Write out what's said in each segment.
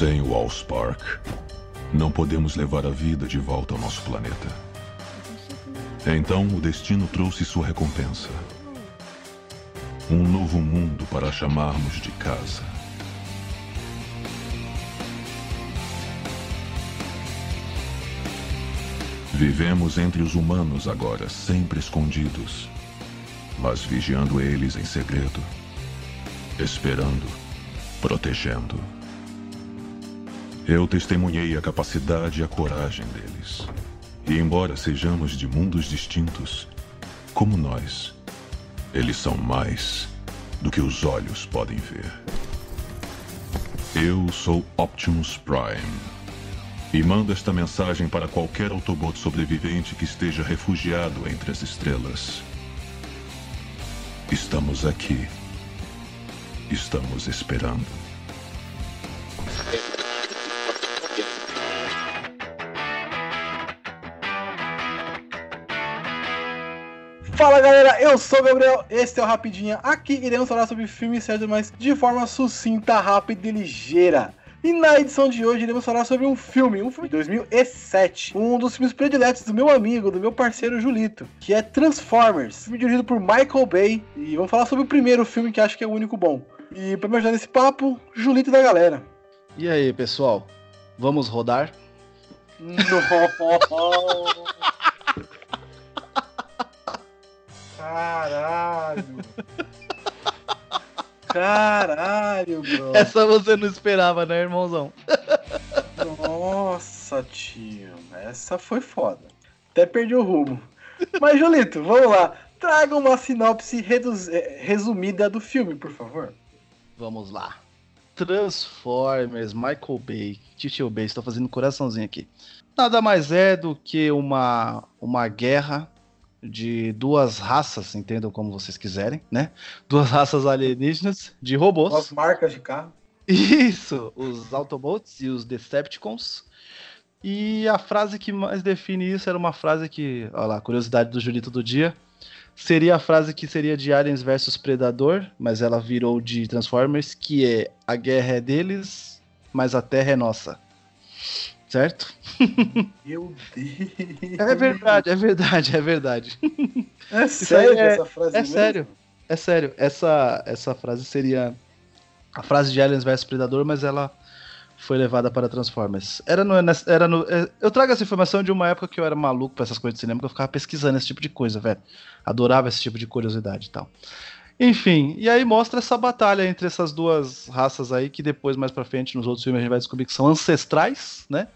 Sem o Allspark, não podemos levar a vida de volta ao nosso planeta. Então o destino trouxe sua recompensa. Um novo mundo para chamarmos de casa. Vivemos entre os humanos agora, sempre escondidos, mas vigiando eles em segredo, esperando, protegendo. Eu testemunhei a capacidade e a coragem deles. E embora sejamos de mundos distintos, como nós, eles são mais do que os olhos podem ver. Eu sou Optimus Prime. E mando esta mensagem para qualquer Autobot sobrevivente que esteja refugiado entre as estrelas. Estamos aqui. Estamos esperando. Fala galera, eu sou o Gabriel, este é o Rapidinha. Aqui iremos falar sobre filmes e mas de forma sucinta, rápida e ligeira. E na edição de hoje iremos falar sobre um filme, um filme de 2007, um dos filmes prediletos do meu amigo, do meu parceiro Julito, que é Transformers, filme dirigido por Michael Bay. E vamos falar sobre o primeiro filme que acho que é o único bom. E para me ajudar nesse papo, Julito da galera. E aí, pessoal? Vamos rodar? Não. Caralho. Caralho, bro. Essa você não esperava, né, irmãozão? Nossa, tio. Essa foi foda. Até perdi o rumo. Mas, Julito, vamos lá. Traga uma sinopse eh, resumida do filme, por favor. Vamos lá. Transformers, Michael Bay, Titio Bay, estou fazendo coraçãozinho aqui. Nada mais é do que uma, uma guerra de duas raças, entendam como vocês quiserem, né? Duas raças alienígenas de robôs. Duas marcas de carro. Isso, os Autobots e os Decepticons. E a frase que mais define isso era uma frase que, olha lá, curiosidade do Julito do dia, seria a frase que seria de Aliens versus Predador, mas ela virou de Transformers, que é a guerra é deles, mas a terra é nossa. Certo? Meu Deus. É verdade, é verdade, é verdade. É sério é, essa frase? É mesmo? sério, é sério. Essa, essa frase seria a frase de Aliens vs Predador, mas ela foi levada para Transformers. Era no, era no, é, eu trago essa informação de uma época que eu era maluco pra essas coisas de cinema, que eu ficava pesquisando esse tipo de coisa, velho. Adorava esse tipo de curiosidade e tal. Enfim, e aí mostra essa batalha entre essas duas raças aí, que depois, mais pra frente, nos outros filmes, a gente vai descobrir que são ancestrais, né?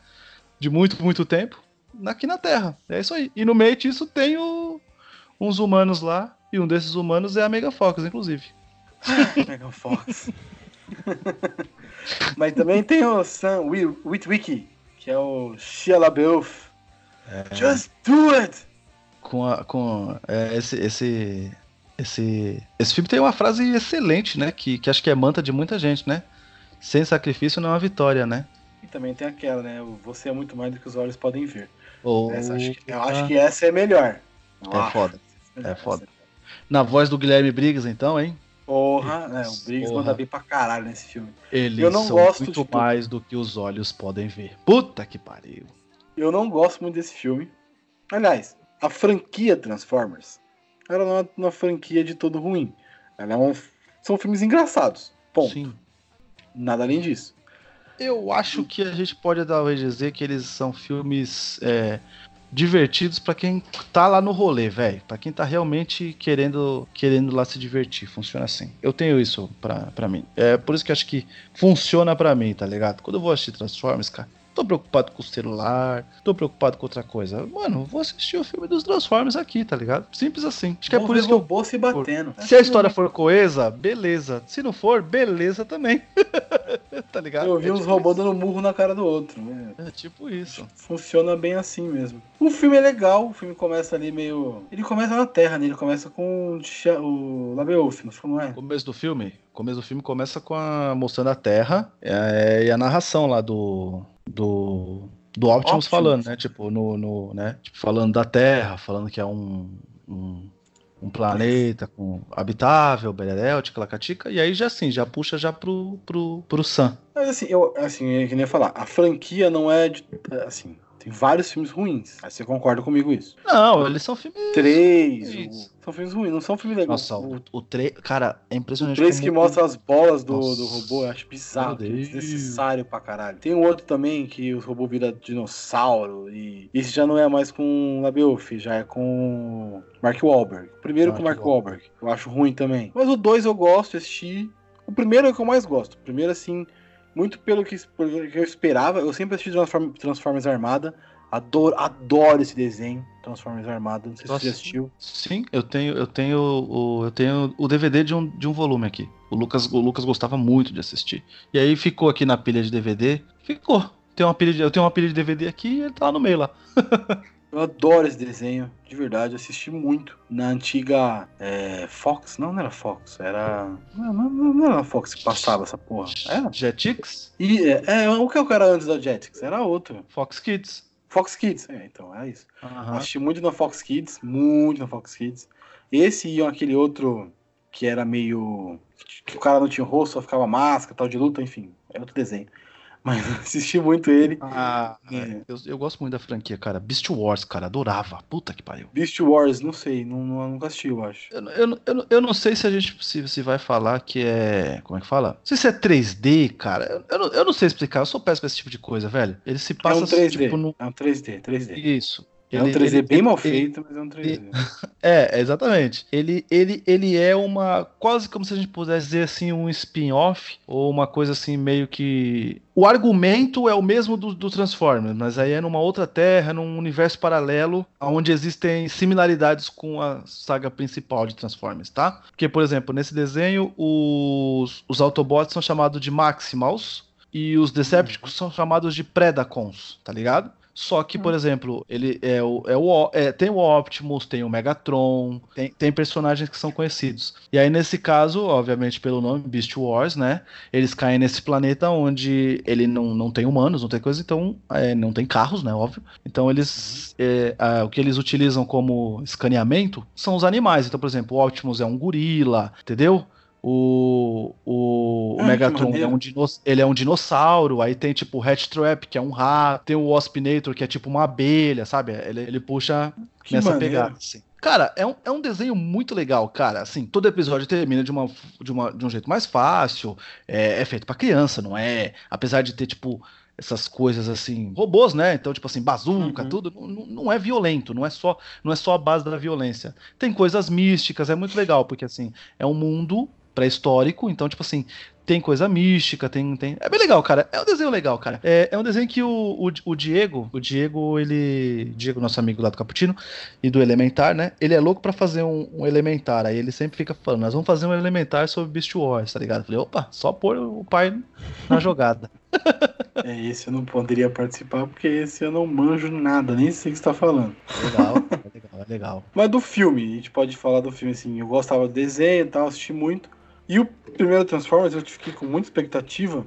De muito, muito tempo aqui na Terra. É isso aí. E no meio disso tem o, uns humanos lá, e um desses humanos é a Mega Fox, inclusive. Mega Fox. Mas também tem o Sam Witwicky, que é o Shia LaBeouf. É... Just do it! Com, a, com é, esse, esse, esse, esse filme tem uma frase excelente, né? Que, que acho que é manta de muita gente, né? Sem sacrifício não há vitória, né? E também tem aquela, né? Você é muito mais do que os olhos podem ver. Oh, essa, acho que, eu acho que essa é melhor. É foda. É foda. Na voz do Guilherme Briggs, então, hein? Porra, né? O Briggs Porra. manda bem pra caralho nesse filme. Eles eu não são gosto muito mais do que os olhos podem ver. Puta que pariu. Eu não gosto muito desse filme. Aliás, a franquia Transformers, ela não é uma franquia de todo ruim. Ela é um... São filmes engraçados. Ponto. Sim. Nada além disso. Eu acho que a gente pode talvez dizer que eles são filmes é, divertidos para quem tá lá no rolê, velho. Para quem tá realmente querendo querendo lá se divertir. Funciona assim. Eu tenho isso pra, pra mim. É por isso que acho que funciona para mim, tá ligado? Quando eu vou assistir Transformers, cara, tô preocupado com o celular, tô preocupado com outra coisa. Mano, vou assistir o filme dos Transformers aqui, tá ligado? Simples assim. Acho que é por isso que eu. se batendo. Se a história for coesa, beleza. Se não for, beleza também. tá ligado? Eu vi é uns tipo robôs dando murro na cara do outro. Né? É tipo isso. Funciona bem assim mesmo. O filme é legal, o filme começa ali meio. Ele começa na Terra, né? Ele começa com o Labeouf, não é? O começo do filme? O começo do filme começa com a mostrando a Terra é, e a narração lá do do, do Optimus, Optimus, falando, né? Tipo, no, no, né? Tipo, falando da Terra, falando que é um, um, um planeta com habitável, Bererel, Ticalacatica, e aí já assim, já puxa já pro, pro, pro Sam. Mas assim, eu assim, eu queria falar, a franquia não é de, assim, tem vários filmes ruins. Aí você concorda comigo isso? Não, eles são filmes. Três. O... São filmes ruins, não são filmes legais. Nossa, o, o 3. Cara, é impressionante. O 3 que mostra as bolas do, do robô, eu acho bizarro. É desnecessário pra caralho. Tem um outro também que o robô vira dinossauro. E esse já não é mais com LaBeouf, já é com Mark Wahlberg. Primeiro Mark com Mark Wahlberg. Eu acho ruim também. Mas o 2 eu gosto, assisti. O primeiro é o que eu mais gosto. O primeiro, assim, muito pelo que, pelo que eu esperava. Eu sempre assisti Transformers Armada. Adoro, adoro esse desenho, Transformers Armada. Não sei Nossa, se você assistiu. Sim, eu tenho, eu tenho o, eu tenho o DVD de um, de um volume aqui. O Lucas, o Lucas gostava muito de assistir. E aí ficou aqui na pilha de DVD. Ficou. Tem uma pilha de, eu tenho uma pilha de DVD aqui e ele tá lá no meio lá. Eu adoro esse desenho, de verdade. assisti muito na antiga é, Fox. Não, não era Fox, era. Não, não, não era Fox que passava essa porra. Era? Jetix? E, é, é, o que era antes da Jetix? Era outro. Fox Kids. Fox Kids, é, então, é isso. Uhum. Assisti muito na Fox Kids, muito na Fox Kids. Esse e aquele outro que era meio. que o cara não tinha rosto, só ficava máscara, tal de luta, enfim. É outro desenho. Mas assisti muito ele. Ah, é. eu, eu, gosto muito da franquia, cara. Beast Wars, cara, adorava. Puta que pariu. Beast Wars, não sei, não, não, nunca assisti, eu acho. Eu, eu, eu, eu, não sei se a gente se, se vai falar que é. Como é que fala? Não sei se é 3D, cara. Eu, eu, não, eu não sei explicar, eu sou péssimo com esse tipo de coisa, velho. Ele se passa é um 3D, tipo, no... É um 3D, 3D. Isso. É um 3D ele, bem mal feito, ele, mas é um 3D. Ele, é, exatamente. Ele, ele, ele é uma. Quase como se a gente pudesse dizer assim, um spin-off, ou uma coisa assim, meio que. O argumento é o mesmo do, do Transformers, mas aí é numa outra terra, num universo paralelo, onde existem similaridades com a saga principal de Transformers, tá? Porque, por exemplo, nesse desenho, os, os Autobots são chamados de Maximals e os Decepticons uhum. são chamados de Predacons, tá ligado? Só que, por hum. exemplo, ele é o, é o é, tem o Optimus, tem o Megatron, tem, tem personagens que são conhecidos. E aí, nesse caso, obviamente, pelo nome Beast Wars, né? Eles caem nesse planeta onde ele não, não tem humanos, não tem coisa, então é, não tem carros, né? Óbvio. Então eles. Uhum. É, a, o que eles utilizam como escaneamento são os animais. Então, por exemplo, o Optimus é um gorila, entendeu? O, o, ah, Megatron é um ele é um dinossauro, aí tem tipo o Hattrap, que é um rato, tem o Waspinator, que é tipo uma abelha, sabe? Ele, ele puxa que nessa maneiro. pegada, assim. Cara, é um, é um desenho muito legal, cara. Assim, todo episódio termina de, uma, de, uma, de um jeito mais fácil. É, é feito para criança, não é? Apesar de ter, tipo, essas coisas assim, robôs, né? Então, tipo assim, bazuca, uhum. tudo, não, não, é violento, não é só não é só a base da violência. Tem coisas místicas, é muito legal, porque assim, é um mundo pré-histórico, então, tipo assim, tem coisa mística, tem, tem. É bem legal, cara. É um desenho legal, cara. É, é um desenho que o, o, o, Diego, o Diego, ele. Diego, nosso amigo lá do Caputino e do Elementar, né? Ele é louco para fazer um, um, Elementar. Aí ele sempre fica falando, nós vamos fazer um Elementar sobre Beast Wars, tá ligado? Eu falei, opa, só pôr o pai na jogada. é, esse eu não poderia participar porque esse eu não manjo nada, nem sei o que você tá falando. Legal, é legal, é legal. Mas do filme, a gente pode falar do filme assim, eu gostava do desenho e tal, assisti muito. E o primeiro Transformers eu fiquei com muita expectativa.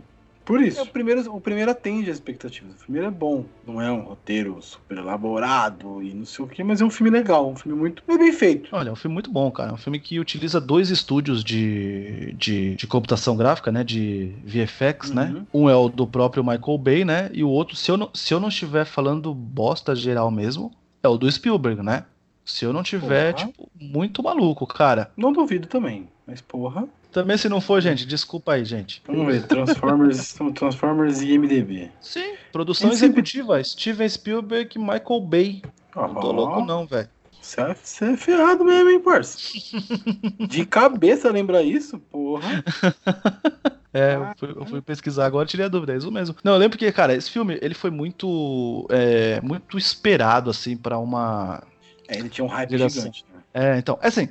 Por isso. É, o, primeiro, o primeiro atende as expectativas. O primeiro é bom. Não é um roteiro super elaborado e não sei o que, mas é um filme legal. Um filme muito bem feito. Olha, é um filme muito bom, cara. É um filme que utiliza dois estúdios de, de, de computação gráfica, né? De VFX, né? uhum. né? Um é o do próprio Michael Bay, né? E o outro, se eu não, se eu não estiver falando bosta geral mesmo, é o do Spielberg, né? Se eu não tiver, porra. tipo, muito maluco, cara. Não duvido também, mas porra. Também se não for, gente, desculpa aí, gente. Vamos ver, Transformers, Transformers e MDB. Sim, produção executiva, Steven Spielberg e Michael Bay. Oh, não tô louco não, velho. Você é, é ferrado mesmo, hein, parça? De cabeça lembra isso? Porra. É, eu fui, eu fui, pesquisar agora tirei a dúvida, é isso mesmo. Não, eu lembro que, cara, esse filme, ele foi muito, é, muito esperado, assim, para uma... É, ele tinha um hype gigante, né? É, então, assim,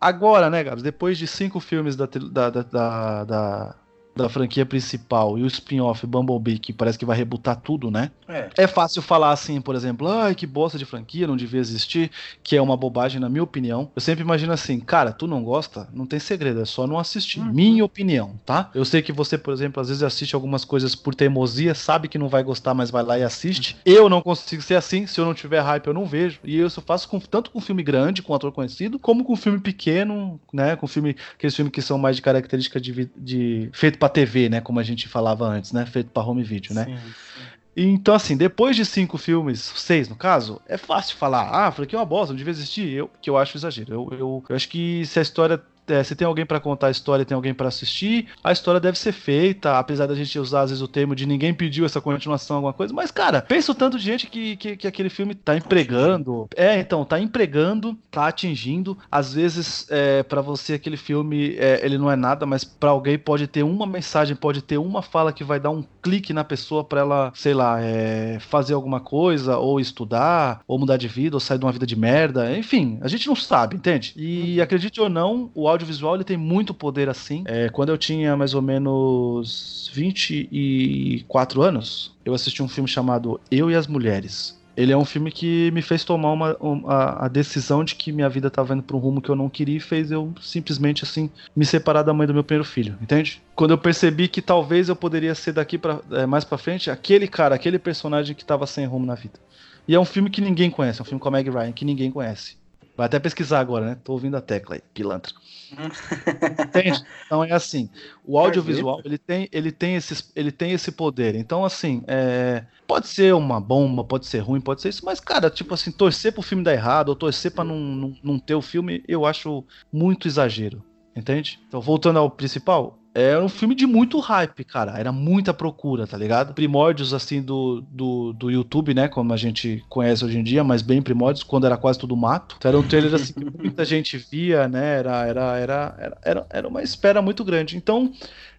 Agora, né, Gabs, depois de cinco filmes da, da, da, da, da franquia principal e o spin-off Bumblebee, que parece que vai rebutar tudo, né? É. É fácil falar assim, por exemplo, ai, que bosta de franquia, não devia existir, que é uma bobagem, na minha opinião. Eu sempre imagino assim, cara, tu não gosta? Não tem segredo, é só não assistir. Uhum. Minha opinião, tá? Eu sei que você, por exemplo, às vezes assiste algumas coisas por teimosia, sabe que não vai gostar, mas vai lá e assiste. Eu não consigo ser assim, se eu não tiver hype, eu não vejo. E isso eu faço com, tanto com filme grande, com ator conhecido, como com filme pequeno, né? Com filme, aqueles filmes que são mais de característica de, de feito pra TV, né? Como a gente falava antes, né? Feito pra home video, né? Sim, sim. Então, assim, depois de cinco filmes, seis no caso, é fácil falar, ah, falei que é uma bosta, não devia existir, eu, que eu acho exagero. Eu, eu, eu acho que se a história. É, se tem alguém pra contar a história tem alguém pra assistir, a história deve ser feita, apesar da gente usar às vezes o termo de ninguém pediu essa continuação, alguma coisa, mas cara, pensa o tanto de gente que, que, que aquele filme tá empregando. É, então, tá empregando, tá atingindo. Às vezes, é, para você, aquele filme, é, ele não é nada, mas pra alguém pode ter uma mensagem, pode ter uma fala que vai dar um clique na pessoa pra ela, sei lá, é, fazer alguma coisa, ou estudar, ou mudar de vida, ou sair de uma vida de merda. Enfim, a gente não sabe, entende? E acredite ou não, o audiovisual ele tem muito poder assim. É, quando eu tinha mais ou menos 24 anos, eu assisti um filme chamado Eu e as Mulheres. Ele é um filme que me fez tomar uma, um- a, decisão de que minha vida estava indo para um rumo que eu não queria e fez eu simplesmente assim me separar da mãe do meu primeiro filho, entende? Quando eu percebi que talvez eu poderia ser daqui para mais para frente aquele cara, aquele personagem que estava sem rumo na vida. E é um filme que ninguém conhece, é um filme com a Meg Ryan que ninguém conhece. Vai até pesquisar agora, né? Tô ouvindo a tecla aí, pilantra. Entende? Então é assim, o audiovisual ele tem, ele tem, esses, ele tem esse poder. Então assim, é, pode ser uma bomba, pode ser ruim, pode ser isso, mas cara, tipo assim, torcer pro filme dar errado ou torcer pra não, não, não ter o filme, eu acho muito exagero. Entende? Então voltando ao principal, era um filme de muito hype, cara. Era muita procura, tá ligado? Primórdios, assim, do, do, do YouTube, né? Como a gente conhece hoje em dia, mas bem primórdios, quando era quase tudo mato. Então era um trailer, assim, que muita gente via, né? Era, era, era, era, era, uma espera muito grande. Então,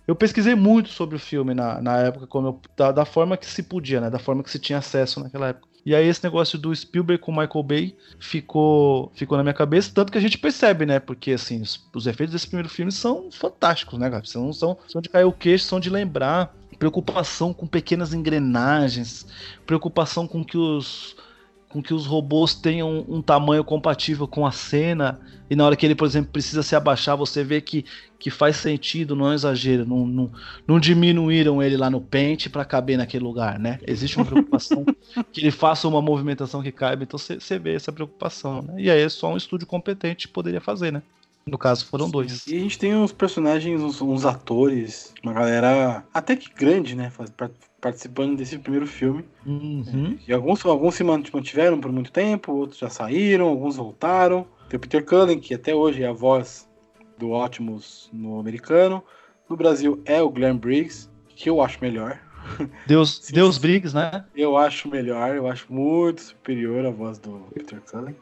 eu pesquisei muito sobre o filme na, na época, como eu- da, da forma que se podia, né? Da forma que se tinha acesso naquela época. E aí esse negócio do Spielberg com Michael Bay ficou, ficou na minha cabeça, tanto que a gente percebe, né? Porque assim, os, os efeitos desse primeiro filme são fantásticos, né, cara? São, são, são de cair o queixo, são de lembrar. Preocupação com pequenas engrenagens, preocupação com que os com que os robôs tenham um tamanho compatível com a cena e na hora que ele, por exemplo, precisa se abaixar, você vê que, que faz sentido, não é exagero, não, não, não diminuíram ele lá no pente para caber naquele lugar, né? Existe uma preocupação que ele faça uma movimentação que caiba, então você vê essa preocupação, né? E aí é só um estúdio competente poderia fazer, né? No caso foram dois. E a gente tem uns personagens, uns, uns atores, uma galera até que grande, né? Participando desse primeiro filme. Uhum. E alguns, alguns se mant- mantiveram por muito tempo, outros já saíram, alguns voltaram. Tem o Peter Cullen, que até hoje é a voz do Optimus no americano. No Brasil é o Glenn Briggs, que eu acho melhor. Deus, Sim, Deus. Briggs, né? Eu acho melhor, eu acho muito superior a voz do Peter Cullen.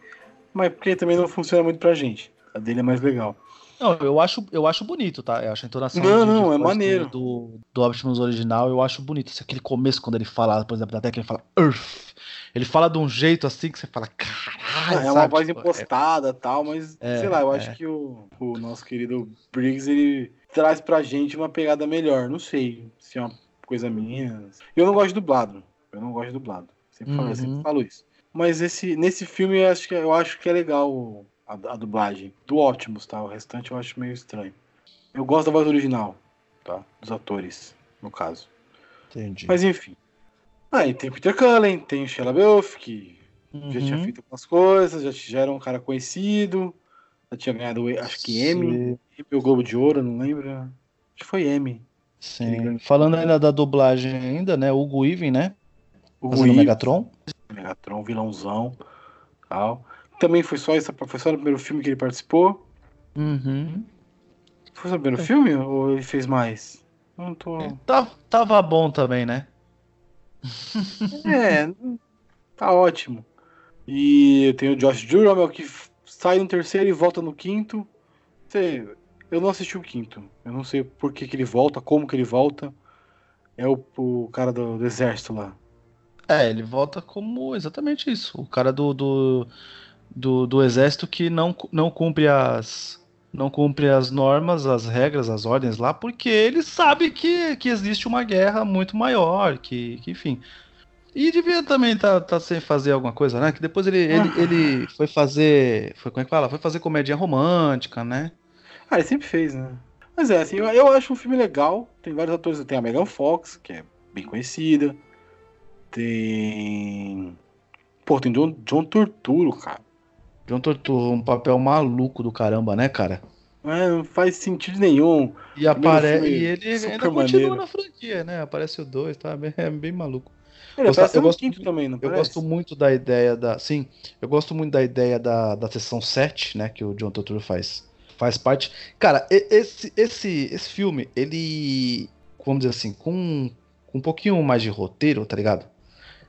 Mas porque também não funciona muito pra gente. A dele é mais legal. Não, eu acho, eu acho bonito, tá? Eu acho a entonação Não, não, é maneiro. Do, do, Optimus original, eu acho bonito. Esse- Aquele começo, quando ele fala, por exemplo, até que ele fala Earth. Ele fala de um jeito assim que você fala, caralho. Ah, é uma sabe? voz Tipo, impostada e tal, mas É, sei lá, eu é. acho que o, o nosso querido Briggs ele traz pra gente uma pegada melhor. Não sei se é uma coisa minha. Eu não gosto de dublado. Eu não gosto de dublado. Sempre, falo, eu Uhum. sempre falo isso. Mas esse, nesse filme eu acho que, eu acho que é legal a, a dublagem do Optimus, tá? O restante eu acho meio estranho. Eu gosto da voz original, tá? Dos atores, no caso. Entendi. Mas enfim. Aí tem o Peter Cullen, tem o Shia LaBeouf, que já tinha Uhum. feito algumas coisas, já, já era um cara conhecido, já tinha ganhado, acho que M, ou Globo de Ouro, não lembro. Acho que foi M. Sim. Falando ainda da dublagem ainda, né? Hugo Even, né? O Fazendo o Gui, Megatron. Megatron, vilãozão, tal. Também foi só, essa, foi só no primeiro filme que ele participou. Uhum. Foi só no primeiro filme ou ele fez mais? Não tô... Tá, tava bom também, né? É, tá ótimo. E tenho o Josh Duhamel que sai no terceiro e volta no quinto. Sei, eu não assisti o quinto. Eu não sei por que, que ele volta, como que ele volta. É o, o cara do, do exército lá. É, ele volta como exatamente isso. O cara do, do, do, do exército que não, não cumpre as. não cumpre as normas, as regras, as ordens lá, porque ele sabe que, que existe uma guerra muito maior, que, que enfim. E devia também estar tá, tá sem fazer alguma coisa, né? Que depois ele, ele, ah. ele foi fazer. Foi, como é que fala? Foi fazer comédia romântica, né? Ah, ele sempre fez, né? Mas é, assim, eu, eu acho um filme legal. Tem vários atores. Tem a Megan Fox, que é bem conhecida. Tem. Pô, tem John, John Torturo, cara. John Torturo, um papel maluco do caramba, né, cara? É, não faz sentido nenhum. E, apare... e ele ainda continua na franquia, né? Aparece o 2, tá? É bem maluco. Ele eu gosto, quinto também, não Eu parece? gosto muito da ideia da. Sim, eu gosto muito da ideia da, da sessão 7, né? Que o John Turturro faz. Faz parte. Cara, esse, esse, esse filme, ele. Vamos dizer assim, com, com um pouquinho mais de roteiro, tá ligado?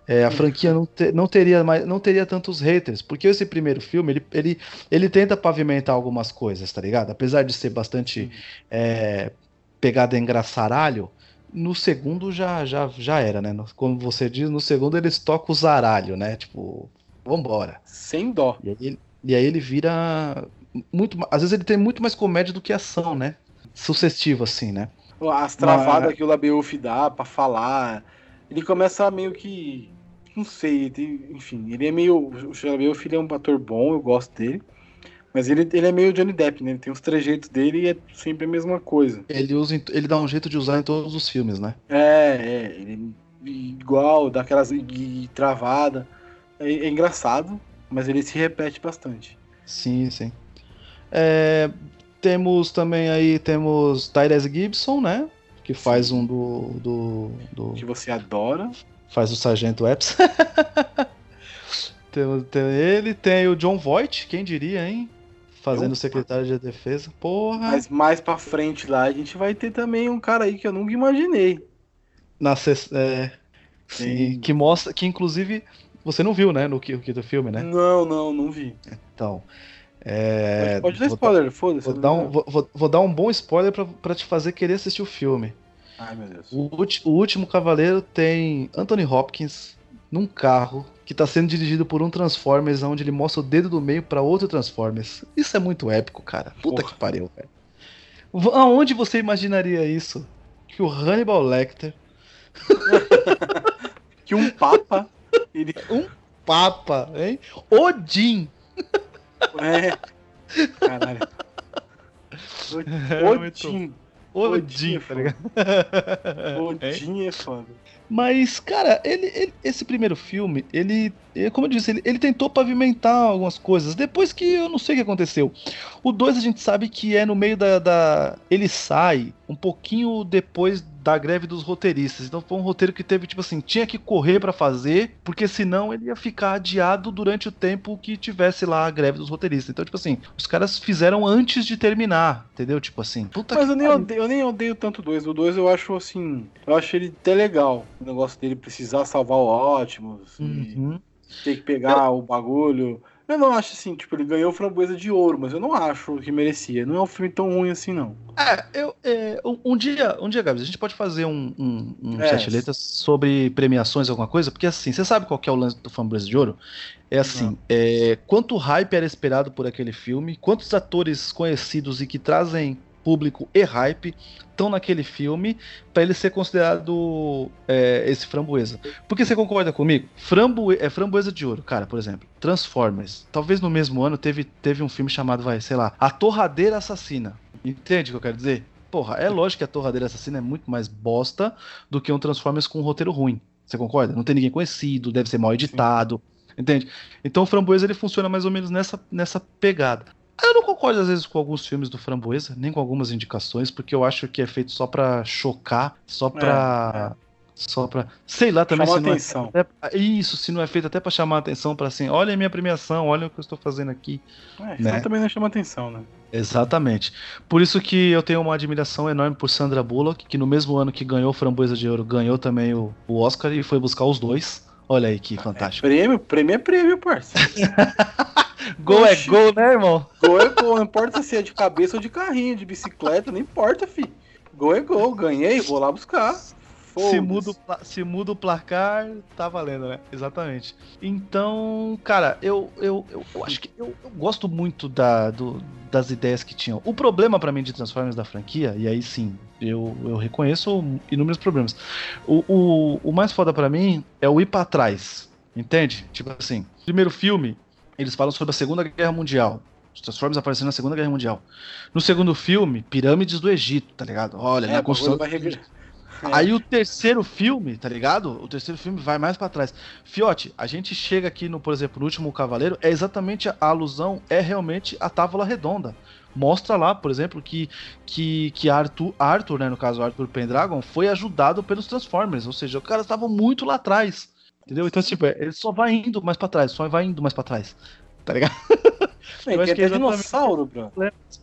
É, a franquia não, te, não, teria mais, não teria tantos haters, porque esse primeiro filme ele, ele, ele tenta pavimentar algumas coisas, tá ligado? Apesar de ser bastante é, pegada engraçaralho, no segundo já, já, já era, né? Como você diz, no segundo eles tocam o zaralho, né? Tipo, vambora. Sem dó. E aí, ele, e aí ele vira. muito Às vezes ele tem muito mais comédia do que ação, né? Sucessivo, assim, né? As travadas Mas... que o Labeuf dá pra falar. Ele começa meio que. Não sei, enfim, ele é meio. O Labeuf é um ator bom, eu gosto dele. Mas ele, ele é meio Johnny Depp, né? Ele tem os trejeitos dele e é sempre a mesma coisa. Ele usa, ele dá um jeito de usar em todos os filmes, né? É, é. Ele igual, dá aquelas travada. É, é, engraçado, mas ele se repete bastante. Sim, sim. É, temos também aí, temos Tyrese Gibson, né? Que faz um do, do, do, Que você adora. Faz o Sargento Epps. tem, tem ele, tem o John Voight, quem diria, hein? Fazendo o secretário de defesa. Porra. Mas mais pra frente lá a gente vai ter também um cara aí que eu nunca imaginei. Na é, sim, que mostra. Que inclusive. Você não viu, né? No que, do filme, né? Não, não, não vi. Então. É, pode dar spoiler, foda-se. Vou, dar um, vou, vou, dar um bom spoiler pra, pra te fazer querer assistir o filme. Ai, meu Deus. O, o último Cavaleiro tem Anthony Hopkins num carro que está sendo dirigido por um Transformers, onde ele mostra o dedo do meio para outro Transformers. Isso é muito épico, cara. Puta Porra. que pariu, velho. Aonde você imaginaria isso? Que o Hannibal Lecter. que um Papa. Ele... Um Papa, hein? Odin! É. Caralho. É Odin. Odin, tá ligado? Odin é foda. Mas, cara, ele, ele, esse primeiro filme, ele, como eu disse, ele, ele, tentou pavimentar algumas coisas. Depois que eu não sei o que aconteceu. O 2 a gente sabe que é no meio da, da. Ele sai um pouquinho depois da greve dos roteiristas. Então foi um roteiro que teve, tipo assim, tinha que correr para fazer, porque senão ele ia ficar adiado durante o tempo que tivesse lá a greve dos roteiristas. Então, tipo assim, os caras fizeram antes de terminar, entendeu? Tipo assim. Puta Mas eu nem, odeio, eu nem odeio tanto o 2. O 2 eu acho assim. Eu acho ele até legal. O negócio dele precisar salvar o Optimus. Uhum. Ter que pegar eu... o bagulho. Eu não acho assim, tipo, ele ganhou framboesa de ouro, mas eu não acho que merecia. Não é um filme tão ruim assim, não. É, eu. É, um, dia, um dia, Gabs, a gente pode fazer um, um, um é. sete letras sobre premiações, alguma coisa, porque assim, você sabe qual que é o lance do framboesa de ouro? É assim, é, quanto hype era esperado por aquele filme, quantos atores conhecidos e que trazem público e hype estão naquele filme para ele ser considerado é, esse framboesa. Porque você concorda comigo? Framboe é framboesa de ouro, cara, por exemplo. Transformers. Talvez no mesmo ano teve, teve um filme chamado, vai, sei lá, A Torradeira Assassina. Entende o que eu quero dizer? Porra, é lógico que a Torradeira Assassina é muito mais bosta do que um Transformers com um roteiro ruim. Você concorda? Não tem ninguém conhecido, deve ser mal editado. Sim. Entende? Então o Framboesa ele funciona mais ou menos nessa, nessa pegada. Eu não concordo às vezes com alguns filmes do Framboesa, nem com algumas indicações, porque eu acho que é feito só pra chocar, só pra. É, é. Só pra. Sei lá também Chamar se não é atenção. é. Até, isso, se não é feito até pra chamar atenção, pra assim, olha a minha premiação, olha o que eu estou fazendo aqui. É, né? também não chama atenção, né? Exatamente. Por isso que eu tenho uma admiração enorme por Sandra Bullock, que no mesmo ano que ganhou Framboesa de Ouro, ganhou também o, o Oscar e foi buscar os dois. Olha aí que é, fantástico. Prêmio, prêmio é prêmio, parceiro. gol é gol, né, irmão? Gol é gol, não importa se é de cabeça ou de carrinho, de bicicleta, não importa, fi. Gol é gol, ganhei, vou lá buscar. se, muda, se muda o placar, tá valendo, né? Exatamente. Então, cara, eu, eu, eu, eu acho que eu, eu, gosto muito da, do, das ideias que tinham. O problema para mim de Transformers da franquia, e aí sim, eu, eu reconheço inúmeros problemas. O, o, o mais foda para mim é o ir pra trás. Entende? Tipo assim, primeiro filme, eles falam sobre a Segunda Guerra Mundial. Os Transformers aparecendo na Segunda Guerra Mundial. No segundo filme, pirâmides do Egito, tá ligado? Olha, é, na construção. É. Aí o terceiro filme, tá ligado? O terceiro filme vai mais para trás. Fiote, a gente chega aqui no, por exemplo, no último Cavaleiro, é exatamente a alusão, é realmente a Távola Redonda. Mostra lá, por exemplo, que, que, que Arthur, Arthur, né, no caso Arthur Pendragon, foi ajudado pelos Transformers, ou seja, os caras estavam muito lá atrás. Entendeu? Então, tipo, ele só vai indo mais para trás, só vai indo mais para trás. Tá ligado? É, eu acho que é dinossauro, bro.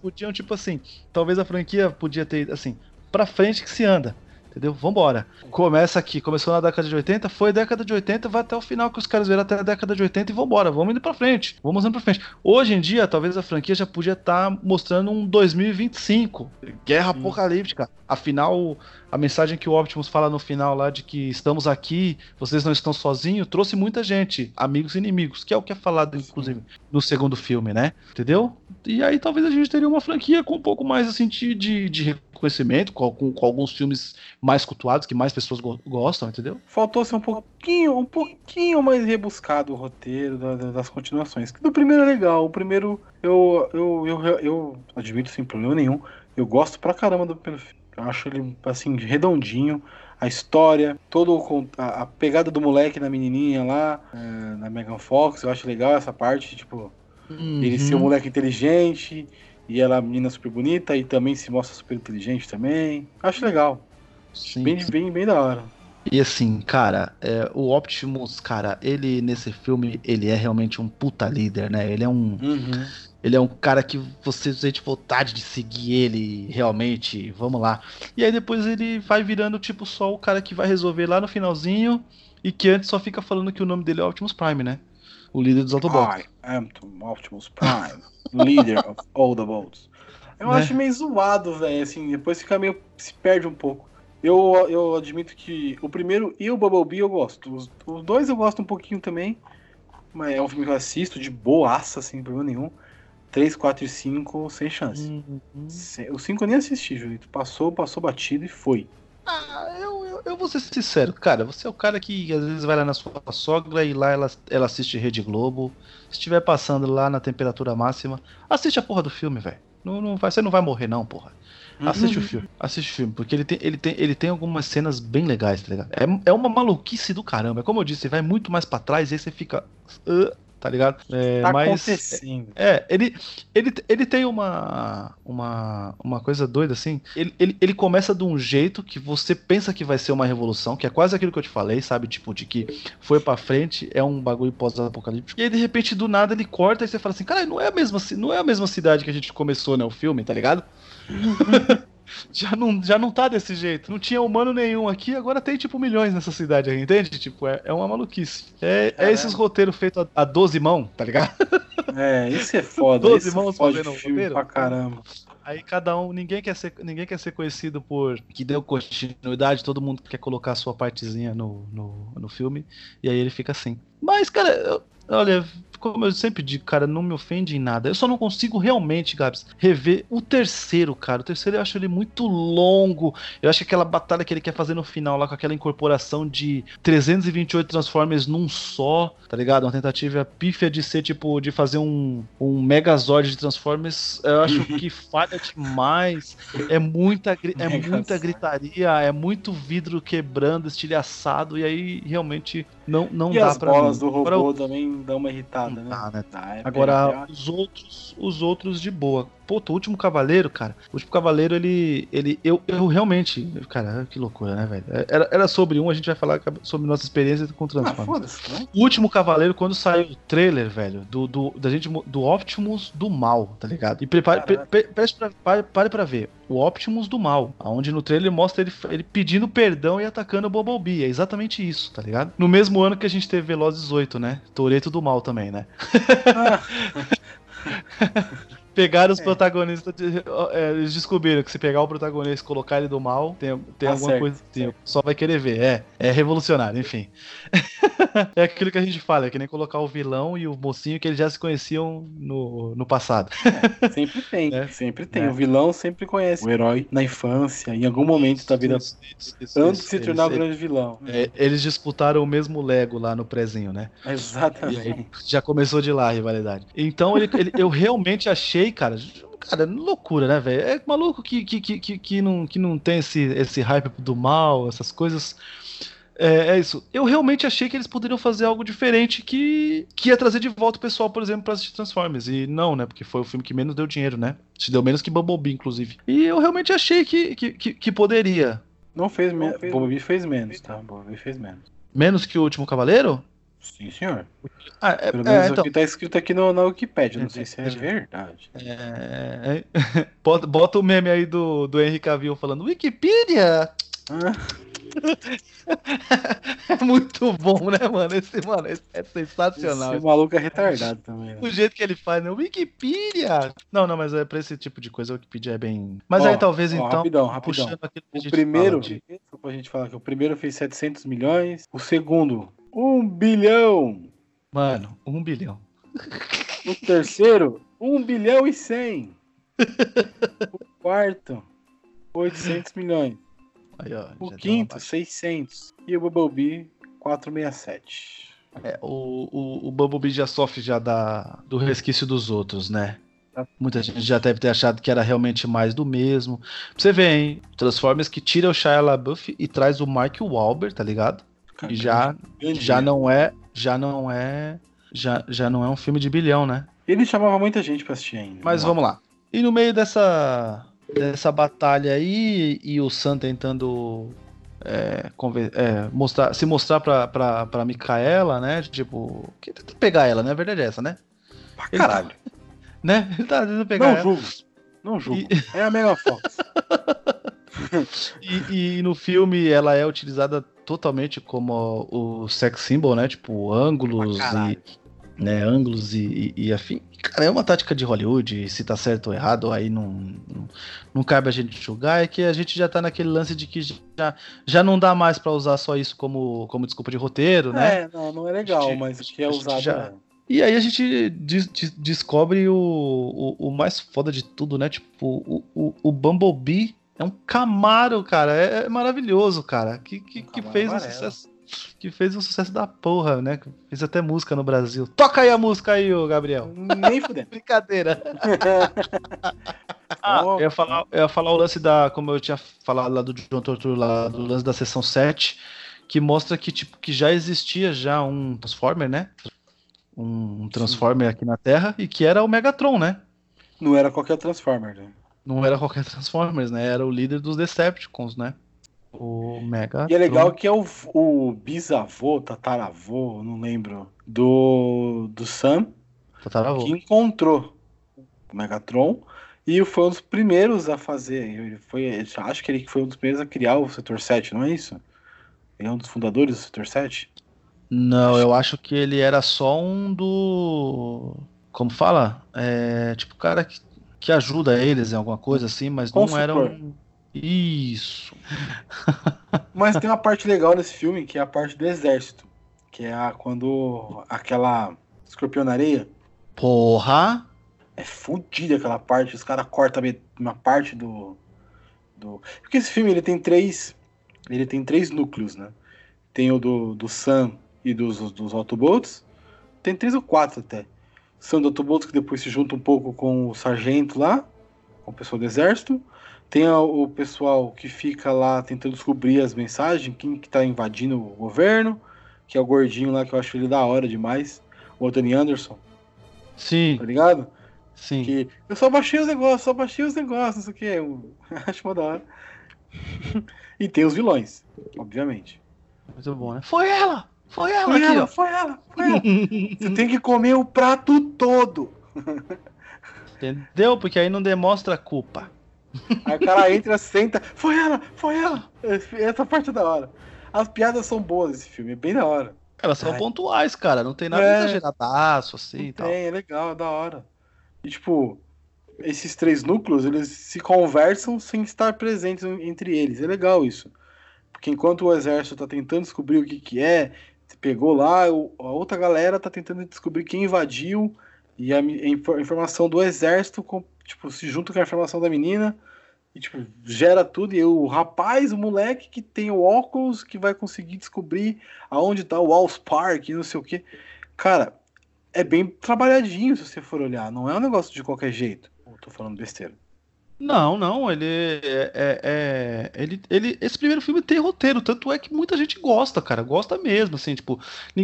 Podiam, tipo assim, talvez a franquia podia ter, assim, pra frente que se anda. Entendeu? Vambora. Começa aqui, começou na década de 80, foi década de 80, vai até o final que os caras viram até a década de 80 e vambora. Vamos indo pra frente. Vamos indo pra frente. Hoje em dia, talvez a franquia já podia estar tá mostrando um 2025. Guerra Sim. apocalíptica. Afinal, a mensagem que o Optimus fala no final lá de que estamos aqui, vocês não estão sozinhos, trouxe muita gente, amigos e inimigos, que é o que é falado, inclusive, no segundo filme, né? Entendeu? E aí talvez a gente teria uma franquia com um pouco mais assim de, de, de reconhecimento, com, com, com, alguns filmes mais cultuados, que mais pessoas go gostam, entendeu? Faltou ser um pouquinho, um pouquinho mais rebuscado o roteiro da, da, das continuações. Do primeiro é legal, o primeiro eu, eu, eu, eu, eu admito sem problema nenhum, eu gosto pra caramba do primeiro filme. Eu acho ele, assim, redondinho. A história, todo a, a pegada do moleque na menininha lá, é, na Megan Fox, eu acho legal essa parte, tipo, uhum. ele ser um moleque inteligente e ela menina super bonita e também se mostra super inteligente também. Acho legal. Sim, bem, bem, bem da hora. E assim, cara, é, o Optimus, cara, ele nesse filme, ele é realmente um puta líder, né? Ele é um. Uhum. Ele é um cara que você sente vontade de seguir ele realmente, vamos lá. E aí depois ele vai virando tipo só o cara que vai resolver lá no finalzinho e que antes só fica falando que o nome dele é Optimus Prime, né? O líder dos Autobots. I am Optimus Prime, leader of all the boats. Eu né? acho meio zoado, velho, assim, depois fica meio se perde um pouco. Eu, eu admito que o primeiro e o Bumblebee eu gosto. Os, os dois eu gosto um pouquinho também. Mas é um filme que eu assisto de boaça, assim, problema nenhum. 3, 4 e 5 sem chance. Uhum. O 5 eu nem assisti, Julito. Passou, passou batido e foi. Ah, eu, eu, eu, vou ser sincero, cara. Você é o cara que às vezes vai lá na sua sogra e lá ela, ela assiste Rede Globo. Se estiver passando lá na temperatura máxima, assiste a porra do filme, velho. Não, não vai, você não vai morrer, não, porra. Assiste uhum. o filme, assiste o filme, porque ele tem, ele, tem, ele tem algumas cenas bem legais, tá ligado? É, é uma maluquice do caramba. É como eu disse, vai muito mais para trás e aí você fica. Uh, tá ligado? É, tá mas, acontecendo. É, ele, ele, ele tem uma, uma, uma coisa doida assim. Ele, ele, ele começa de um jeito que você pensa que vai ser uma revolução, que é quase aquilo que eu te falei, sabe? Tipo, de que foi para frente, é um bagulho pós-apocalíptico. E aí, de repente, do nada, ele corta e você fala assim: cara, não é a mesma, não é a mesma cidade que a gente começou, né? O filme, tá ligado? já não, já não tá desse jeito. Não tinha humano nenhum aqui, agora tem tipo milhões nessa cidade aí, entende? Tipo, é, é uma maluquice. É, é esses roteiros feitos a, a 12 mãos, tá ligado? É, isso é foda. 12 isso mãos fazendo um roteiro. Pra caramba. Aí cada um, ninguém quer ser, ninguém quer ser conhecido por que deu continuidade, todo mundo quer colocar a sua partezinha no, no, no filme, e aí ele fica assim. Mas, cara, eu, olha, como eu sempre digo, cara, não me ofende em nada. Eu só não consigo realmente, Gabs, rever o terceiro, cara. O terceiro eu acho ele muito longo. Eu acho que aquela batalha que ele quer fazer no final lá com aquela incorporação de 328 Transformers num só, tá ligado? Uma tentativa pífia de ser tipo de fazer um, um Megazord de Transformers. Eu acho que falha demais. É muita é muita gritaria, é muito vidro quebrando, estilhaçado e aí realmente não não e dá as bolas mim. do robô Agora, também dão uma irritada né? É Agora, os outros, os outros de boa. Pô, o último cavaleiro, cara. O último cavaleiro, ele. ele eu, eu realmente. Cara, que loucura, né, velho? Era, era sobre um, a gente vai falar sobre nossa experiência com Transformers. Ah, né? O último cavaleiro, quando saiu o trailer, velho, do, do, da gente, do Optimus do mal, tá ligado? E prepare, pre, pre, pre, pare, pare pra ver. O Optimus do mal. Onde no trailer mostra ele, ele pedindo perdão e atacando o Bumblebee. É exatamente isso, tá ligado? No mesmo ano que a gente teve Velozes 8, né? Toreto do mal também, né? Ah. Pegaram os é. protagonistas. De, é, eles descobriram que se pegar o protagonista e colocar ele do mal, tem, tem ah, alguma certo, coisa assim. Só vai querer ver. É, é revolucionário, enfim. é aquilo que a gente fala, é que nem colocar o vilão e o mocinho que eles já se conheciam no, no passado. É, sempre tem, é. sempre tem. O vilão sempre conhece o herói na infância, em algum momento da vida. Isso, isso, isso, antes de se tornar o grande vilão. É, eles disputaram o mesmo Lego lá no prezinho, né? Exatamente. já começou de lá a rivalidade. Então ele, ele eu realmente achei achei, cara, cara, loucura, né, velho? É maluco que, que, que, que, não, que não tem esse, esse hype do mal, essas coisas. É, é, isso. Eu realmente achei que eles poderiam fazer algo diferente que, que ia trazer de volta o pessoal, por exemplo, para assistir Transformers. E não, né? Porque foi o filme que menos deu dinheiro, né? Se deu menos que Bumblebee, inclusive. E eu realmente achei que, que, que, que poderia. Não fez menos. Bumblebee fez menos, tá? Bumblebee fez menos. Menos que o Último Cavaleiro? Sim, senhor. Ah, é, Pelo menos é, então... o que tá escrito aqui no, na Wikipedia, não sei se é verdade. É... Bota, bota o meme aí do, do Henry Cavill falando Wikipedia! Ah. é muito bom, né, mano? Esse, mano, esse é sensacional. Esse maluco é retardado também. Né? O jeito que ele faz, né? Wikipedia! Não, não, mas é pra esse tipo de coisa, o Wikipedia é bem. Mas ó, aí talvez ó, então. Rapidão, rapidão. o primeiro, de... só pra gente falar que o primeiro fez 700 milhões, o segundo um bilhão. Mano, um bilhão. O terceiro, um bilhão e cem. O quarto, 800 milhões. Aí, ó, o quinto, 600. E o Bumblebee, 467. É, o, o, o Bumblebee já sofre já da, do resquício dos outros, né? Muita gente já deve ter achado que era realmente mais do mesmo. Você ver, hein? Transformers que tira o Shia LaBeouf e traz o Mark Wahlberg, tá ligado? Já, já não é, já não é, já, já não é um filme de bilhão, né? Ele chamava muita gente para assistir ainda. Mas vamos lá. E no meio dessa dessa batalha aí e o Sam tentando é, é, mostrar, se mostrar pra, pra, pra Micaela, né? Tipo, que tenta pegar ela, né? A verdade é essa, né? Pra caralho. Ele, né? Ele tá tentando pegar Não ela. julgo. Não julgo. E... É a Mega Fox. e, e, no filme ela é utilizada totalmente como o sex symbol, né? Tipo, ângulos e. Né, ângulos e, e, e, afim. Cara, é uma tática de Hollywood, se tá certo ou errado, aí não, não, não cabe a gente julgar, é que a gente já tá naquele lance de que já, já não dá mais para usar só isso como, como desculpa de roteiro, né? É, não, não é legal, gente, mas que é usado. Já... É. E aí a gente des descobre o, o, o, mais foda de tudo, né? Tipo, o, o, o Bumblebee é um Camaro, cara. É, é maravilhoso, cara. Que, que, um que fez um sucesso. Que fez um sucesso da porra, né? Fez até música no Brasil. Toca aí a música aí, ô Gabriel. Nem fudendo. Brincadeira. ah, eu ia, falar, eu ia falar o lance da. Como eu tinha falado lá do John Torture, lá do lance da sessão 7, que mostra que, tipo, que já existia já um Transformer, né? Um Transformer Sim. aqui na Terra, e que era o Megatron, né? Não era qualquer Transformer, né? Não era qualquer Transformers, né? Era o líder dos Decepticons, né? O Mega. E é legal que é o, o bisavô, tataravô, não lembro, do, do Sam, tataravô. que encontrou o Megatron e foi um dos primeiros a fazer. Ele foi, acho que ele foi um dos primeiros a criar o Setor 7, não é isso? Ele é um dos fundadores do Setor 7? Não, acho eu acho que ele era só um do. Como fala? É, tipo, cara que que ajuda eles em alguma coisa assim, mas não era um. Isso. mas tem uma parte legal nesse filme que é a parte do exército. Que é a, quando aquela escorpionareia. Porra! É fodida aquela parte. Os caras cortam uma parte do, do. Porque esse filme ele tem três. Ele tem três núcleos, né? Tem o do, do Sam e dos, dos Autobots. Tem três ou quatro até. Sandro Autobots, que depois se junta um pouco com o sargento lá, com o pessoal do exército. Tem o pessoal que fica lá tentando descobrir as mensagens, quem que tá invadindo o governo, que é o gordinho lá, que eu acho ele da hora demais, o Anthony Anderson. Sim. Tá ligado? Sim. Que eu só baixei os negócios, só baixei os negócios, não sei o que. Eu acho uma da hora. e tem os vilões, obviamente. Muito bom, né? Foi ela! Foi ela, foi aqui, ela, ó. foi ela, foi ela. Você tem que comer o prato todo. Entendeu? Porque aí não demonstra culpa. Aí o cara entra, senta, foi ela, foi ela. Essa parte é da hora. As piadas são boas desse filme, é bem da hora. Elas são Ai. pontuais, cara. Não tem nada é, exageradaço assim e tal. Tem, é legal, é da hora. E tipo, esses três núcleos, eles se conversam sem estar presentes entre eles. É legal isso. Porque enquanto o exército tá tentando descobrir o que que é, pegou lá, a outra galera tá tentando descobrir quem invadiu, e a, informação do exército, tipo, se junta com a informação da menina, e, tipo, gera tudo. E o rapaz, o moleque que tem o óculos, que vai conseguir descobrir aonde tá o Walls Park e não sei o que. Cara, é bem trabalhadinho se você for olhar. Não é um negócio de qualquer jeito. Eu tô falando besteira. Não, não, ele é, é, é, ele, ele, esse primeiro filme tem roteiro, tanto é que muita gente gosta, cara, gosta mesmo, assim, tipo,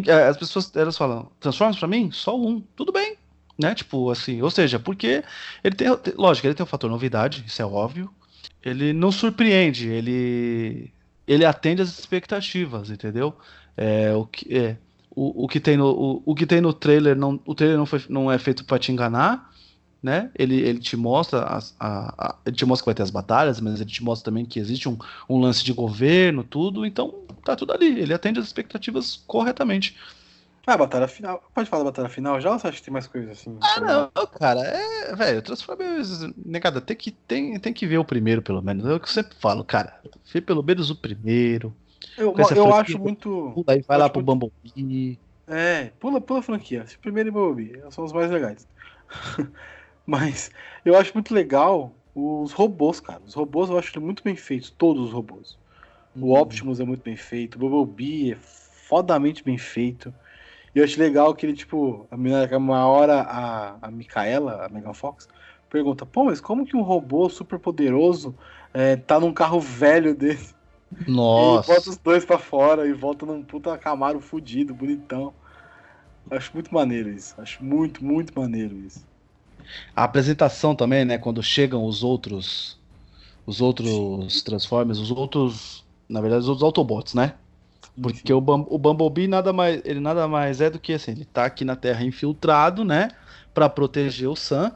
é, as pessoas elas falam, Transformers para mim, só um, tudo bem, né, tipo, assim, ou seja, porque ele tem, lógico, ele tem um fator novidade, isso é óbvio, ele não surpreende, ele ele atende às expectativas, entendeu? É, o que é, o, o que tem no o, o que tem no trailer não o trailer não foi não é feito para te enganar, né? Ele, ele te mostra a, a, a, ele te mostra que vai ter as batalhas, mas ele te mostra também que existe um, um lance de governo, tudo, então tá tudo ali, ele atende às expectativas corretamente. Ah, a batalha final. Pode falar da batalha final já ou você acha que tem mais coisa assim? Ah, não, cara, é. Velho, Transformers. Negada, tem que, tem, tem que ver o primeiro, pelo menos. É o que eu sempre falo, cara. Vê pelo menos o primeiro. Eu, eu acho muito. Pula aí, vai lá pro muito... Bumblebee. É, pula, pula a franquia. Primeiro e Bumblebee. São os mais legais. Mas eu acho muito legal os robôs, cara. Os robôs eu acho muito bem feitos, todos os robôs. O uhum. Optimus é muito bem feito, o Bumblebee é fodamente bem feito. E eu acho legal que ele, tipo, a uma hora a, a Micaela, a Megan Fox, pergunta, pô, mas como que um robô super poderoso é, tá num carro velho desse? Nossa. E bota os dois pra fora e volta num puta Camaro fudido, bonitão. Acho muito maneiro isso. Acho muito, muito maneiro isso. A apresentação também, né? Quando chegam os outros. Os outros Transformers, os outros. Na verdade, os outros Autobots, né? Porque o, o Bumblebee nada mais, ele nada mais é do que assim, ele tá aqui na Terra infiltrado, né? para proteger o Sam,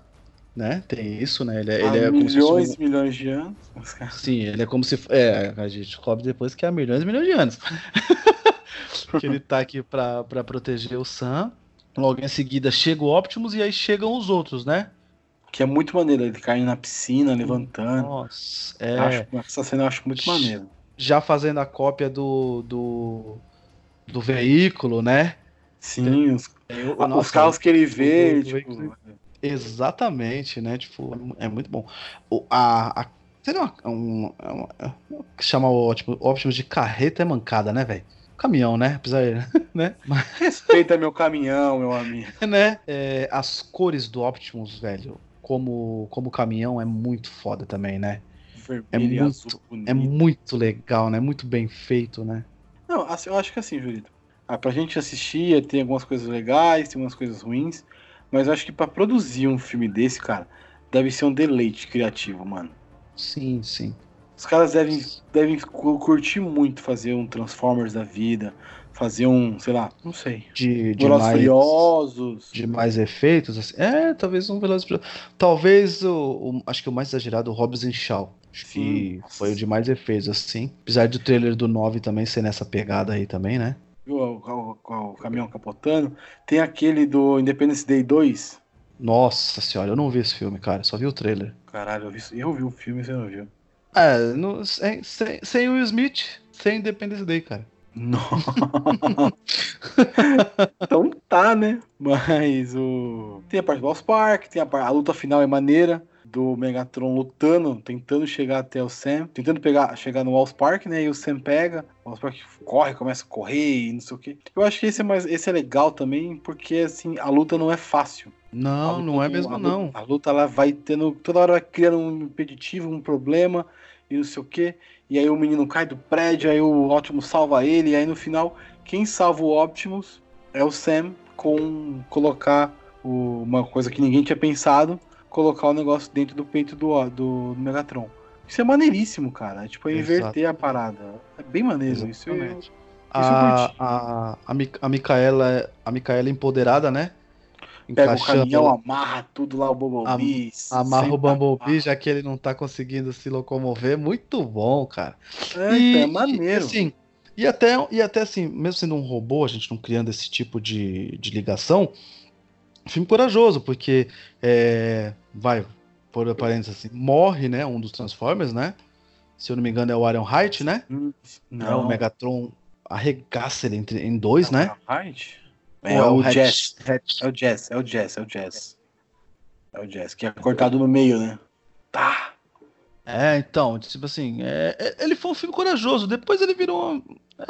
né? Tem isso, né? Ele é, ele é milhões e um... milhões de anos. Sim, ele é como se. É, a gente descobre depois que há milhões e milhões de anos. que ele tá aqui para proteger o Sam. Logo em seguida chega o Optimus e aí chegam os outros, né? Que é muito maneiro, ele caindo na piscina, levantando. Nossa, é. Acho, essa cena eu acho muito maneiro. Já fazendo a cópia do, do, do veículo, né? Sim, os, eu, os nossa, carros que ele vê. tipo... Exatamente, né? Tipo, é muito bom. O, a, a, seria uma, uma, uma, uma, chama o, tipo, o Optimus de carreta é mancada, né, velho? Caminhão, né? Apesar, né? Mas... Respeita meu caminhão, meu amigo. né? É, as cores do Optimus, velho, como, como caminhão, é muito foda também, né? é muito, é muito legal, né? Muito bem feito, né? Não, assim, eu acho que assim, Jurito. Ah, pra gente assistir, tem algumas coisas legais, tem umas coisas ruins. Mas eu acho que para produzir um filme desse, cara, deve ser um deleite criativo, mano. Sim, sim. Os caras devem, devem curtir muito fazer um Transformers da vida, fazer um, sei lá, não sei. De, de mais, Furiosos. De mais efeitos, assim. É, talvez um Velozes Talvez o, o, acho que o mais exagerado, o Hobbs Shaw. Acho que foi o de mais efeitos, assim. Apesar do trailer do 9 também ser nessa pegada aí também, né? O, o, o, caminhão capotando. Tem aquele do Independence Day 2. Nossa senhora, eu não vi esse filme, cara. Só vi o trailer. Caralho, eu vi, eu vi o filme, você não viu. É, no, sem, sem, sem Will Smith, sem Independence Day, cara. então tá, né? Mas o. Tem a parte do Boss Park, tem a, a luta final é maneira do Megatron lutando, tentando chegar até o Sam, tentando pegar, chegar no Walls Park, né? E o Sam pega, o Walls Park corre, começa a correr e não sei o que. Eu acho que esse é mais, esse é legal também, porque assim, a luta não é fácil. Não, não é mesmo a luta, não. A luta ela vai tendo, toda hora vai criando um impeditivo, um problema e não sei o que. E aí o menino cai do prédio, aí o Optimus salva ele, e aí no final, quem salva o Optimus é o Sam com colocar o, uma coisa que ninguém tinha pensado, colocar o negócio dentro do peito do, do, do Megatron. Isso é maneiríssimo, cara. É, tipo, é inverter a parada. É bem maneiro Exatamente. isso. Eu, a, a, a, a, Micaela, a Micaela empoderada, né? Pega o caminhão, amarra tudo lá o Bumblebee. Amarra o Bumblebee, já que ele não tá conseguindo se locomover. Muito bom, cara. É, e, então, é maneiro. E, assim, e até, e até assim, mesmo sendo um robô, a gente não criando esse tipo de, de ligação, filme corajoso, porque é, vai, por parênteses assim, morre, né? Um dos Transformers, né? Se eu não me engano, é o Ironhide, né? Hum, É o Megatron arregaça ele entre, em dois, né? Right? É, Ou o Hatch- Jazz. É o Jazz, é o Jazz, é o Jazz. É o Jazz, que é cortado no meio, né? Tá. É, então, tipo assim, é- é- ele foi um filme corajoso. Depois ele virou. uma-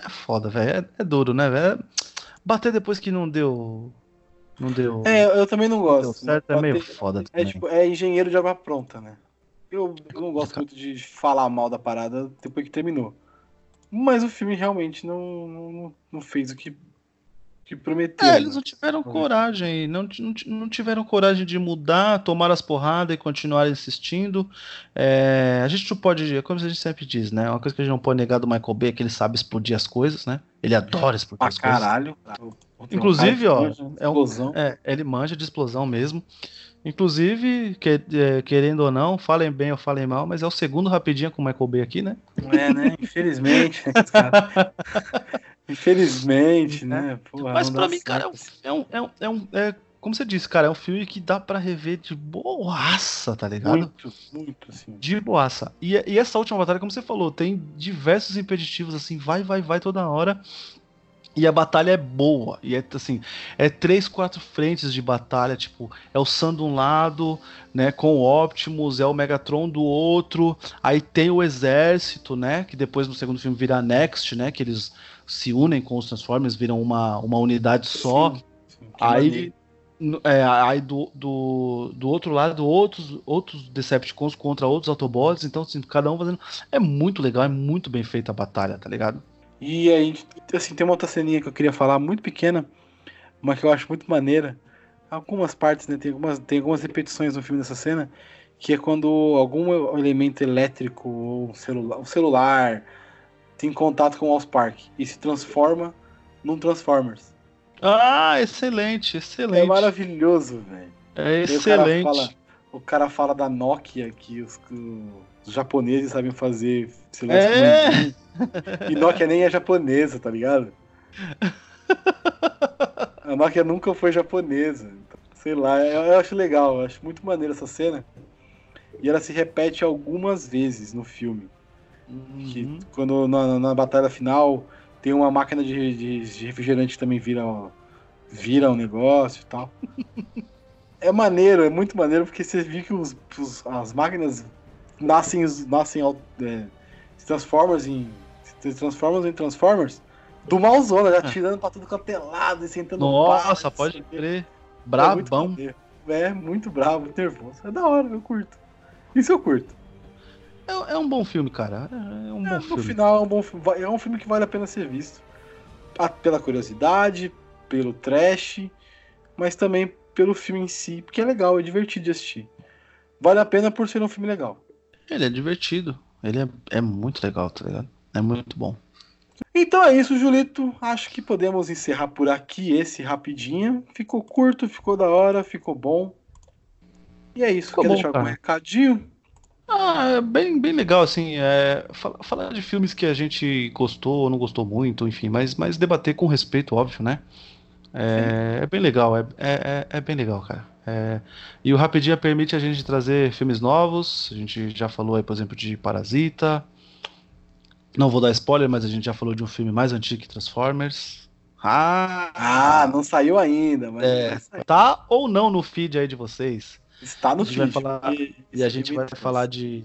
É foda, velho. É, é duro, né, velho? Bater depois que não deu. Não deu. É, eu também não gosto. certo é meio foda É tipo, é engenheiro de água pronta, né? Eu, eu não gosto muito de falar mal da parada depois que terminou. Mas o filme realmente não, não, não fez o que, que prometeu. É, né? eles não tiveram coragem, não, não, não tiveram coragem de mudar, tomar as porradas e continuar insistindo. É, a gente não pode, é como a gente sempre diz, né? Uma coisa que a gente não pode negar do Michael Bay é que ele sabe explodir as coisas, né? Ele adora explodir Pra as coisas. caralho. Inclusive, ó, é um-. É, ele manja de explosão mesmo. Inclusive, que- é, querendo ou não, falem bem ou falem mal, mas é o segundo rapidinho com o Michael Bay aqui, né? É, né? Infelizmente. Infelizmente, né? Porra, Mas pra mim, cara, é um, certo. é um, é um, é um- é, como você disse, cara, é um filme que dá pra rever de boaça, tá ligado? Muito, muito, assim. De boaça. E, e essa última batalha, como você falou, tem diversos impeditivos, assim, vai, vai, vai toda hora. E a batalha é boa. E é assim, é três, quatro frentes de batalha, tipo, é o Sam de um lado, né, com o Optimus, é o Megatron do outro, aí tem o exército, né, que depois no segundo filme vira Next, né, que eles se unem com os Transformers, viram uma, uma unidade só. Sim, sim, Aí, é, aí do, do, do outro lado, outros, outros Decepticons contra outros Autobots, então assim, cada um fazendo. É muito legal, é muito bem feita a batalha, tá ligado? E aí, assim, tem uma outra ceninha que eu queria falar, muito pequena, mas que eu acho muito maneira. Algumas partes, né? Tem algumas, tem algumas repetições no filme dessa cena, que é quando algum elemento elétrico ou um celular, um celular tem contato com o Allspark e se transforma num Transformers. Ah, excelente, É excelente. maravilhoso, velho. É Aí o cara excelente. fala- O cara fala da Nokia que os, os japoneses sabem fazer silêncio É. E Nokia nem é japonesa, tá ligado? A Nokia nunca foi japonesa. Então, sei lá, eu, eu acho legal, eu acho muito maneiro essa cena. E ela se repete algumas vezes no filme. Que Uhum. quando na, na batalha final tem uma máquina de, de- de refrigerante que também vira, vira um negócio e tal. é maneiro, é muito maneiro, porque você viu que os, os- as máquinas nascem, nascem é, se Transformers em. Se Transformers em Transformers do malzona, já tirando pra tudo quanto é e sentando Nossa, bala, pode crer. é muito Brabão. É, muito bravo, nervoso. É da hora, eu curto. Isso eu curto. É, é um bom filme, cara. É, é um É, bom no filme. final é um bom filme. É um filme que vale a pena ser visto. Pela curiosidade, pelo trash, mas também pelo filme em si, porque é legal, é divertido de assistir. Vale a pena por ser um filme legal. Ele é divertido. Ele é, é muito legal, tá ligado? É muito bom. Então é isso, Julito. Acho que podemos encerrar por aqui esse rapidinho. Ficou curto, ficou da hora, ficou bom. E é isso. Ficou Quer bom, deixar algum cara. recadinho? Ah, é bem, bem legal, assim, é, fa- falar de filmes que a gente gostou ou não gostou muito, enfim, mas, mas debater com respeito, óbvio, né? É, é bem legal, é, é, é- é bem legal, cara. É, e o Rapidinha permite a gente trazer filmes novos, a gente já falou aí, por exemplo, de Parasita, não vou dar spoiler, mas a gente já falou de um filme mais antigo que Transformers. Ah, Ah, não saiu ainda, mas É. tá ou não no feed aí de vocês? Está no porque E a gente filme vai falar de.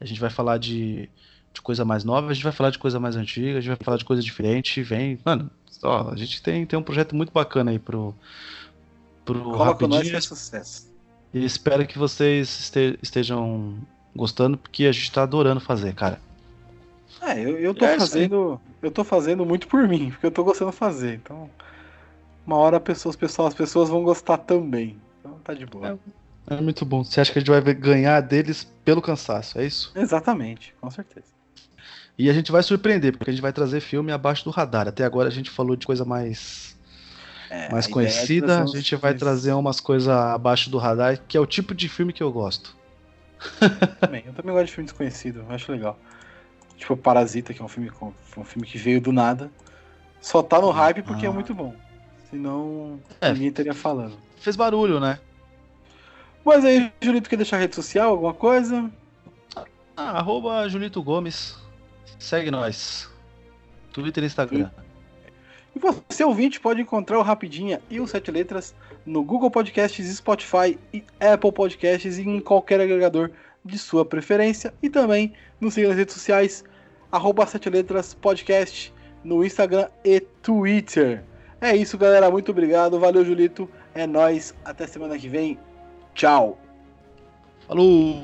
A gente vai falar de, de coisa mais nova, a gente vai falar de coisa mais antiga, a gente vai falar de coisa diferente. Vem. Mano, ó, a gente tem, tem um projeto muito bacana aí pro. pro nós Rapidinho. faz sucesso. E espero que vocês este- estejam gostando, porque a gente tá adorando fazer, cara. É, eu, eu tô É fazendo. Eu tô fazendo muito por mim, porque eu tô gostando de fazer. Então, uma hora pessoas, as pessoas vão gostar também. Então tá de boa. É muito bom. Você acha que a gente vai ganhar deles pelo cansaço, é isso? Exatamente, com certeza. E a gente vai surpreender, porque a gente vai trazer filme abaixo do radar. Até agora a gente falou de coisa mais É, mais a é conhecida, trazer a gente vai trazer umas coisas abaixo do radar, que é o tipo de filme que eu gosto. Também. Eu também gosto de filme desconhecido, eu acho legal. Tipo Parasita, que é um filme, com- um filme que veio do nada. Só tá no hype porque é Ah. muito bom. Senão É. ninguém estaria falando. Fez barulho, né? Mas aí, Julito, quer deixar rede social, alguma coisa? Ah, arroba Julito Gomes. Segue nós. Twitter e Instagram. E você, ouvinte, pode encontrar o Rapidinha e o Sete Letras no Google Podcasts, Spotify e Apple Podcasts e em qualquer agregador de sua preferência. E também nos siga nas redes sociais, arroba Sete Letras Podcast, no Instagram e Twitter. É isso, galera. Muito obrigado. Valeu, Julito. É nóis. Até semana que vem. Tchau. Falou!